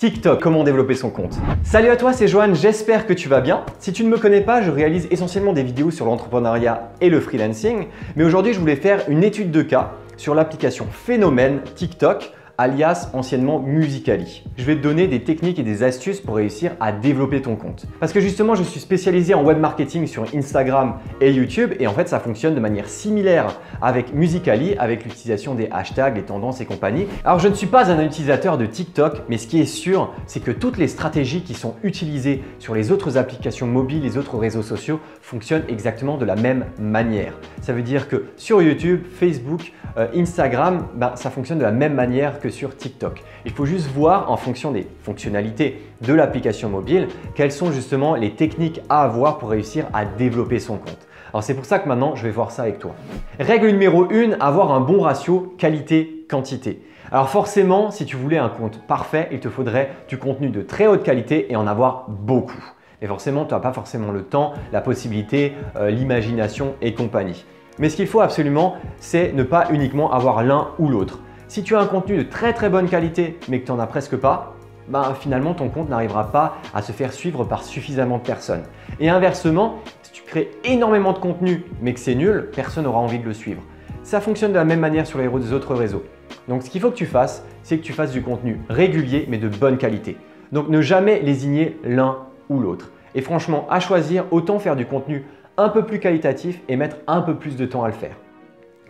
TikTok, comment développer son compte. Salut à toi, c'est Johan, j'espère que tu vas bien. Si tu ne me connais pas, je réalise essentiellement des vidéos sur l'entrepreneuriat et le freelancing, mais aujourd'hui je voulais faire une étude de cas sur l'application Phénomène TikTok alias anciennement Musicali. Je vais te donner des techniques et des astuces pour réussir à développer ton compte. Parce que justement, je suis spécialisé en web marketing sur Instagram et YouTube et en fait, ça fonctionne de manière similaire avec Musicali, avec l'utilisation des hashtags, les tendances et compagnie. Alors, je ne suis pas un utilisateur de TikTok, mais ce qui est sûr, c'est que toutes les stratégies qui sont utilisées sur les autres applications mobiles, les autres réseaux sociaux fonctionnent exactement de la même manière. Ça veut dire que sur YouTube, Facebook, euh, Instagram, ben, ça fonctionne de la même manière que sur TikTok. Il faut juste voir en fonction des fonctionnalités de l'application mobile quelles sont justement les techniques à avoir pour réussir à développer son compte. Alors c'est pour ça que maintenant je vais voir ça avec toi. Règle numéro 1, avoir un bon ratio qualité-quantité. Alors forcément, si tu voulais un compte parfait, il te faudrait du contenu de très haute qualité et en avoir beaucoup. Et forcément, tu n'as pas forcément le temps, la possibilité, euh, l'imagination et compagnie. Mais ce qu'il faut absolument, c'est ne pas uniquement avoir l'un ou l'autre. Si tu as un contenu de très très bonne qualité mais que tu n'en as presque pas, ben, finalement ton compte n'arrivera pas à se faire suivre par suffisamment de personnes. Et inversement, si tu crées énormément de contenu mais que c'est nul, personne n'aura envie de le suivre. Ça fonctionne de la même manière sur les autres réseaux. Donc ce qu'il faut que tu fasses, c'est que tu fasses du contenu régulier mais de bonne qualité. Donc ne jamais lésigner l'un ou l'autre. Et franchement, à choisir, autant faire du contenu un peu plus qualitatif et mettre un peu plus de temps à le faire.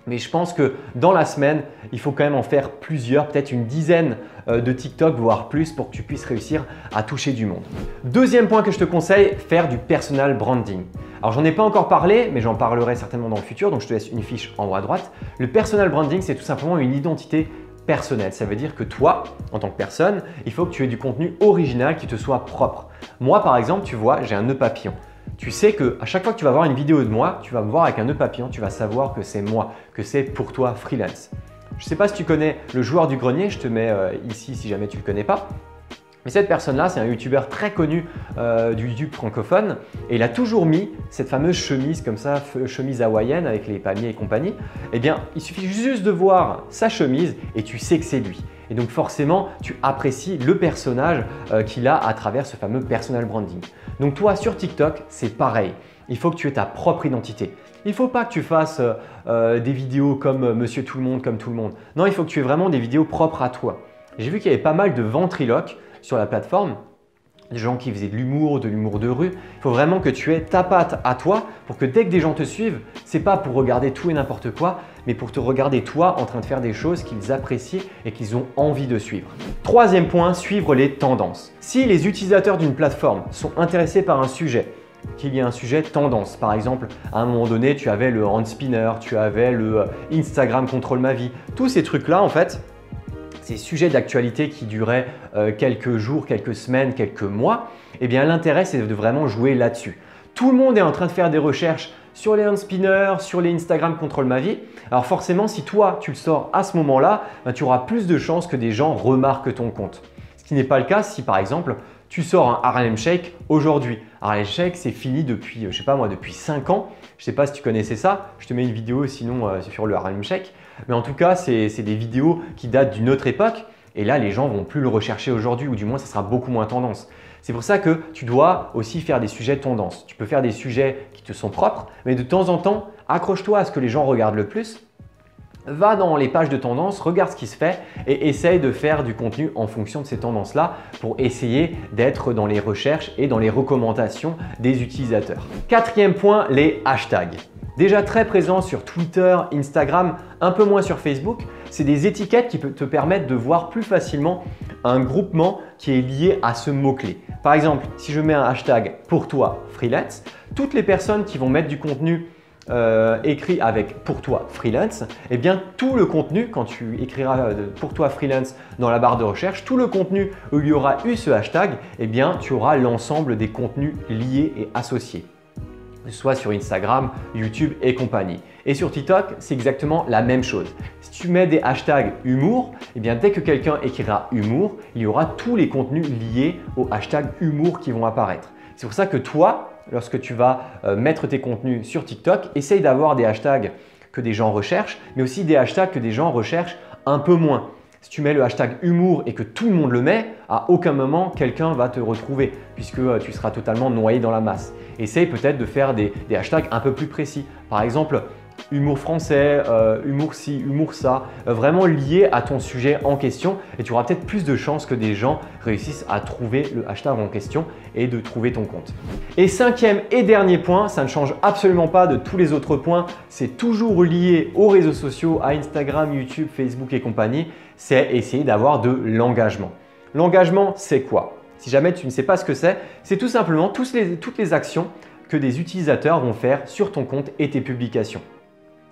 Mais je pense que dans la semaine, il faut quand même en faire plusieurs, peut-être une dizaine euh, de TikTok, voire plus, pour que tu puisses réussir à toucher du monde. Deuxième point que je te conseille, faire du personal branding. Alors j'en ai pas encore parlé, mais j'en parlerai certainement dans le futur, donc je te laisse une fiche en haut à droite. Le personal branding, c'est tout simplement une identité personnelle. Ça veut dire que toi, en tant que personne, il faut que tu aies du contenu original qui te soit propre. Moi, par exemple, tu vois, j'ai un nœud papillon tu sais que à chaque fois que tu vas voir une vidéo de moi, tu vas me voir avec un nœud papillon, tu vas savoir que c'est moi, que c'est pour toi freelance. Je ne sais pas si tu connais le joueur du grenier, je te mets euh, ici si jamais tu ne le connais pas. Mais cette personne-là, c'est un youtubeur très connu euh, du YouTube francophone et il a toujours mis cette fameuse chemise comme ça, chemise hawaïenne avec les palmiers et compagnie. Eh bien, il suffit juste de voir sa chemise et tu sais que c'est lui. Et donc forcément, tu apprécies le personnage euh, qu'il a à travers ce fameux personal branding. Donc toi, sur TikTok, c'est pareil. Il faut que tu aies ta propre identité. Il ne faut pas que tu fasses euh, euh, des vidéos comme Monsieur Tout le Monde, comme tout le monde. Non, il faut que tu aies vraiment des vidéos propres à toi. J'ai vu qu'il y avait pas mal de ventriloques sur la plateforme des gens qui faisaient de l'humour, de l'humour de rue. Il faut vraiment que tu aies ta patte à toi pour que dès que des gens te suivent, c'est pas pour regarder tout et n'importe quoi, mais pour te regarder toi en train de faire des choses qu'ils apprécient et qu'ils ont envie de suivre. Troisième point, suivre les tendances. Si les utilisateurs d'une plateforme sont intéressés par un sujet, qu'il y ait un sujet tendance. Par exemple, à un moment donné, tu avais le hand spinner, tu avais le Instagram contrôle ma vie. Tous ces trucs-là, en fait, ces sujets d'actualité qui duraient euh, quelques jours, quelques semaines, quelques mois, eh bien l'intérêt c'est de vraiment jouer là-dessus. Tout le monde est en train de faire des recherches sur les hand spinners, sur les Instagram contrôle ma vie. Alors forcément, si toi tu le sors à ce moment-là, ben, tu auras plus de chances que des gens remarquent ton compte. Ce qui n'est pas le cas si par exemple tu sors un Harlem Shake aujourd'hui. Harlem Shake, c'est fini depuis, je sais pas moi, depuis 5 ans. Je sais pas si tu connaissais ça. Je te mets une vidéo sinon euh, sur le Harlem Shake. Mais en tout cas, c'est des vidéos qui datent d'une autre époque. Et là, les gens vont plus le rechercher aujourd'hui, ou du moins, ça sera beaucoup moins tendance. C'est pour ça que tu dois aussi faire des sujets tendance. Tu peux faire des sujets qui te sont propres, mais de temps en temps, accroche-toi à ce que les gens regardent le plus va dans les pages de tendance, regarde ce qui se fait et essaye de faire du contenu en fonction de ces tendances-là pour essayer d'être dans les recherches et dans les recommandations des utilisateurs. Quatrième point, les hashtags. Déjà très présent sur Twitter, Instagram, un peu moins sur Facebook, c'est des étiquettes qui peuvent te permettre de voir plus facilement un groupement qui est lié à ce mot-clé. Par exemple, si je mets un hashtag pour toi freelance, toutes les personnes qui vont mettre du contenu euh, écrit avec pour toi freelance, eh bien tout le contenu, quand tu écriras euh, pour toi freelance dans la barre de recherche, tout le contenu où il y aura eu ce hashtag, eh bien tu auras l'ensemble des contenus liés et associés soit sur Instagram, YouTube et compagnie. Et sur TikTok, c'est exactement la même chose. Si tu mets des hashtags humour, eh bien dès que quelqu'un écrira humour, il y aura tous les contenus liés au hashtag humour qui vont apparaître. C'est pour ça que toi, lorsque tu vas euh, mettre tes contenus sur TikTok, essaye d'avoir des hashtags que des gens recherchent, mais aussi des hashtags que des gens recherchent un peu moins. Si tu mets le hashtag humour et que tout le monde le met, à aucun moment quelqu'un va te retrouver puisque euh, tu seras totalement noyé dans la masse. Essaye peut-être de faire des, des hashtags un peu plus précis. Par exemple, humour français, euh, humour ci, humour ça, euh, vraiment lié à ton sujet en question et tu auras peut-être plus de chances que des gens réussissent à trouver le hashtag en question et de trouver ton compte. Et cinquième et dernier point, ça ne change absolument pas de tous les autres points, c'est toujours lié aux réseaux sociaux, à Instagram, YouTube, Facebook et compagnie, c'est essayer d'avoir de l'engagement. L'engagement, c'est quoi? Si jamais tu ne sais pas ce que c'est, c'est tout simplement toutes les actions que des utilisateurs vont faire sur ton compte et tes publications.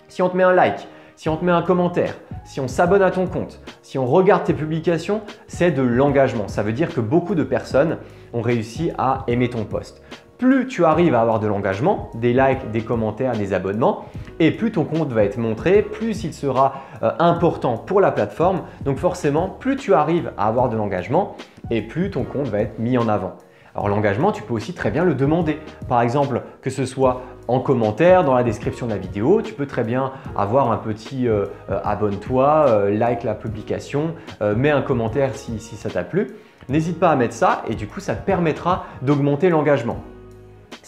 Si on te met un like, si on te met un commentaire, si on s'abonne à ton compte, si on regarde tes publications, c'est de l'engagement. Ça veut dire que beaucoup de personnes ont réussi à aimer ton post. Plus tu arrives à avoir de l'engagement, des likes, des commentaires, des abonnements, et plus ton compte va être montré, plus il sera euh, important pour la plateforme. Donc forcément, plus tu arrives à avoir de l'engagement, et plus ton compte va être mis en avant. Alors l'engagement, tu peux aussi très bien le demander. Par exemple, que ce soit en commentaire, dans la description de la vidéo, tu peux très bien avoir un petit euh, euh, abonne-toi, euh, like la publication, mets un commentaire si, si ça t'a plu. N'hésite pas à mettre ça et du coup ça te permettra d'augmenter l'engagement.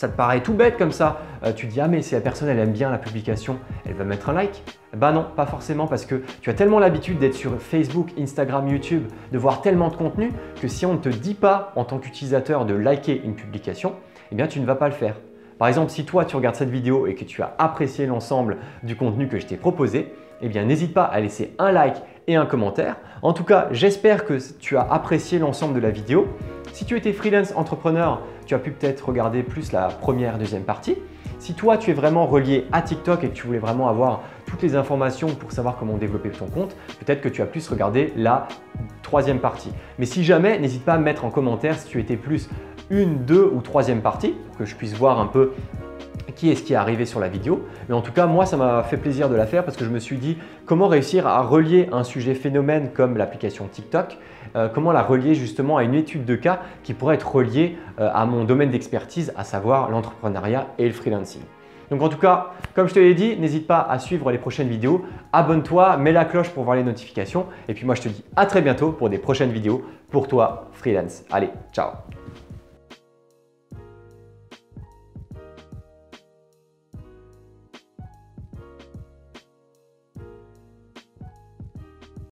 Ça te paraît tout bête comme ça. tu te dis ah mais si la personne elle aime bien la publication, elle va mettre un like. Bah non, pas forcément parce que tu as tellement l'habitude d'être sur Facebook, Instagram, YouTube, de voir tellement de contenu que si on ne te dit pas en tant qu'utilisateur de liker une publication, eh bien tu ne vas pas le faire. Par exemple, si toi tu regardes cette vidéo et que tu as apprécié l'ensemble du contenu que je t'ai proposé, eh bien n'hésite pas à laisser un like un commentaire. En tout cas, j'espère que tu as apprécié l'ensemble de la vidéo. Si tu étais freelance entrepreneur, tu as pu peut-être regarder plus la première, deuxième partie. Si toi, tu es vraiment relié à TikTok et que tu voulais vraiment avoir toutes les informations pour savoir comment développer ton compte, peut-être que tu as plus regardé la troisième partie. Mais si jamais, n'hésite pas à mettre en commentaire si tu étais plus une, deux ou troisième partie que je puisse voir un peu qui est ce qui est arrivé sur la vidéo. Mais en tout cas, moi, ça m'a fait plaisir de la faire parce que je me suis dit comment réussir à relier un sujet phénomène comme l'application TikTok, euh, comment la relier justement à une étude de cas qui pourrait être reliée euh, à mon domaine d'expertise, à savoir l'entrepreneuriat et le freelancing. Donc en tout cas, comme je te l'ai dit, n'hésite pas à suivre les prochaines vidéos, abonne-toi, mets la cloche pour voir les notifications et puis moi je te dis à très bientôt pour des prochaines vidéos pour toi freelance. Allez, ciao